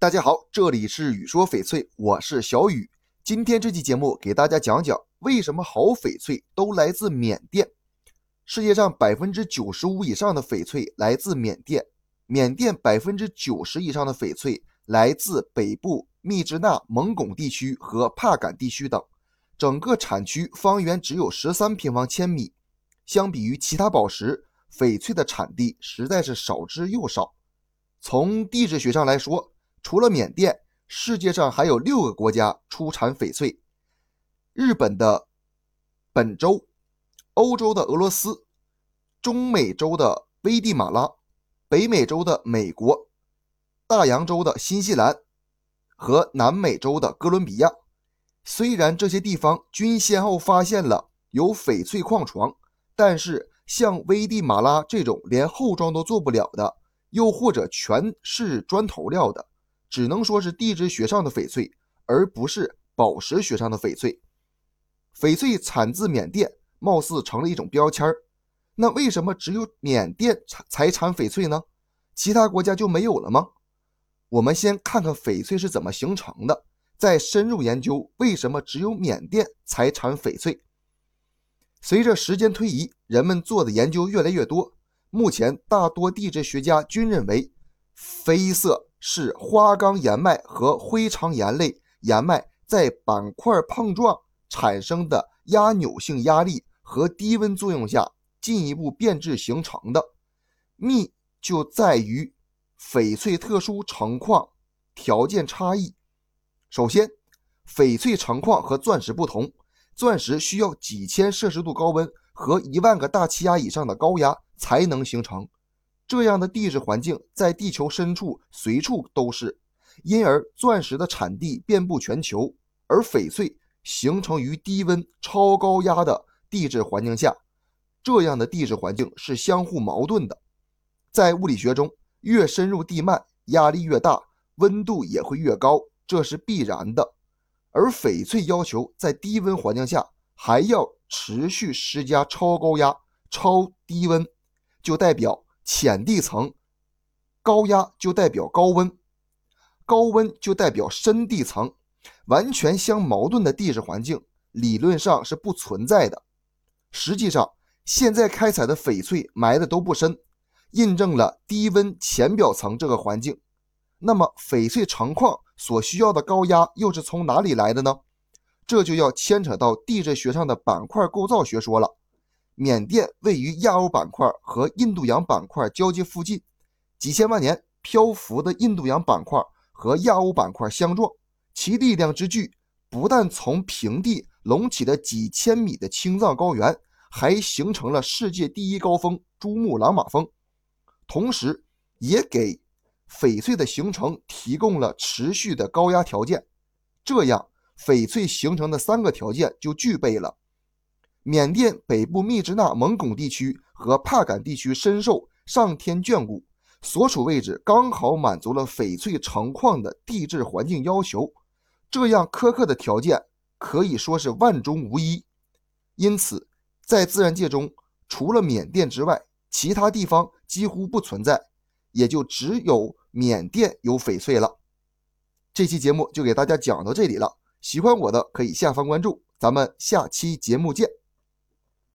大家好，这里是雨说翡翠，我是小雨。今天这期节目给大家讲讲为什么好翡翠都来自缅甸。世界上百分之九十五以上的翡翠来自缅甸，缅甸百分之九十以上的翡翠来自北部密支那蒙古地区和帕敢地区等，整个产区方圆只有十三平方千米。相比于其他宝石，翡翠的产地实在是少之又少。从地质学上来说，除了缅甸，世界上还有六个国家出产翡翠：日本的本州、欧洲的俄罗斯、中美洲的危地马拉、北美洲的美国、大洋洲的新西兰和南美洲的哥伦比亚。虽然这些地方均先后发现了有翡翠矿床，但是像危地马拉这种连后装都做不了的，又或者全是砖头料的。只能说是地质学上的翡翠，而不是宝石学上的翡翠。翡翠产自缅甸，貌似成了一种标签儿。那为什么只有缅甸产才产翡翠呢？其他国家就没有了吗？我们先看看翡翠是怎么形成的，再深入研究为什么只有缅甸才产翡翠。随着时间推移，人们做的研究越来越多，目前大多地质学家均认为，绯色。是花岗岩脉和灰长岩类岩脉在板块碰撞产生的压扭性压力和低温作用下进一步变质形成的。密就在于翡翠特殊成矿条件差异。首先，翡翠成矿和钻石不同，钻石需要几千摄氏度高温和一万个大气压以上的高压才能形成。这样的地质环境在地球深处随处都是，因而钻石的产地遍布全球，而翡翠形成于低温超高压的地质环境下。这样的地质环境是相互矛盾的。在物理学中，越深入地幔，压力越大，温度也会越高，这是必然的。而翡翠要求在低温环境下还要持续施加超高压、超低温，就代表。浅地层高压就代表高温，高温就代表深地层，完全相矛盾的地质环境理论上是不存在的。实际上，现在开采的翡翠埋的都不深，印证了低温浅表层这个环境。那么，翡翠成矿所需要的高压又是从哪里来的呢？这就要牵扯到地质学上的板块构造学说了。缅甸位于亚欧板块和印度洋板块交界附近，几千万年漂浮的印度洋板块和亚欧板块相撞，其力量之巨，不但从平地隆起的几千米的青藏高原，还形成了世界第一高峰珠穆朗玛峰，同时也给翡翠的形成提供了持续的高压条件。这样，翡翠形成的三个条件就具备了。缅甸北部密支那蒙古地区和帕敢地区深受上天眷顾，所处位置刚好满足了翡翠成矿的地质环境要求。这样苛刻的条件可以说是万中无一。因此，在自然界中，除了缅甸之外，其他地方几乎不存在，也就只有缅甸有翡翠了。这期节目就给大家讲到这里了，喜欢我的可以下方关注，咱们下期节目见。